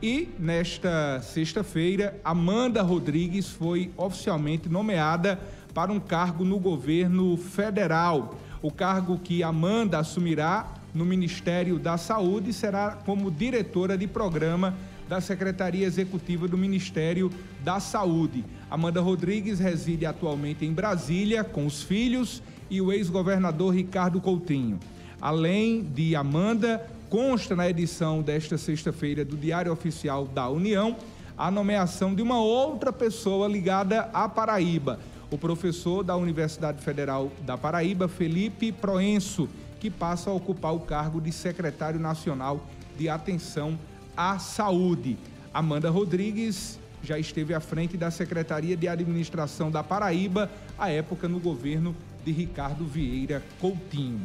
E nesta sexta-feira, Amanda Rodrigues foi oficialmente nomeada para um cargo no governo federal. O cargo que Amanda assumirá no Ministério da Saúde será como diretora de programa da Secretaria Executiva do Ministério da Saúde. Amanda Rodrigues reside atualmente em Brasília com os filhos e o ex-governador Ricardo Coutinho. Além de Amanda, consta na edição desta sexta-feira do Diário Oficial da União a nomeação de uma outra pessoa ligada à Paraíba, o professor da Universidade Federal da Paraíba, Felipe Proenço, que passa a ocupar o cargo de secretário nacional de atenção à saúde. Amanda Rodrigues já esteve à frente da Secretaria de Administração da Paraíba, à época no governo de Ricardo Vieira Coutinho.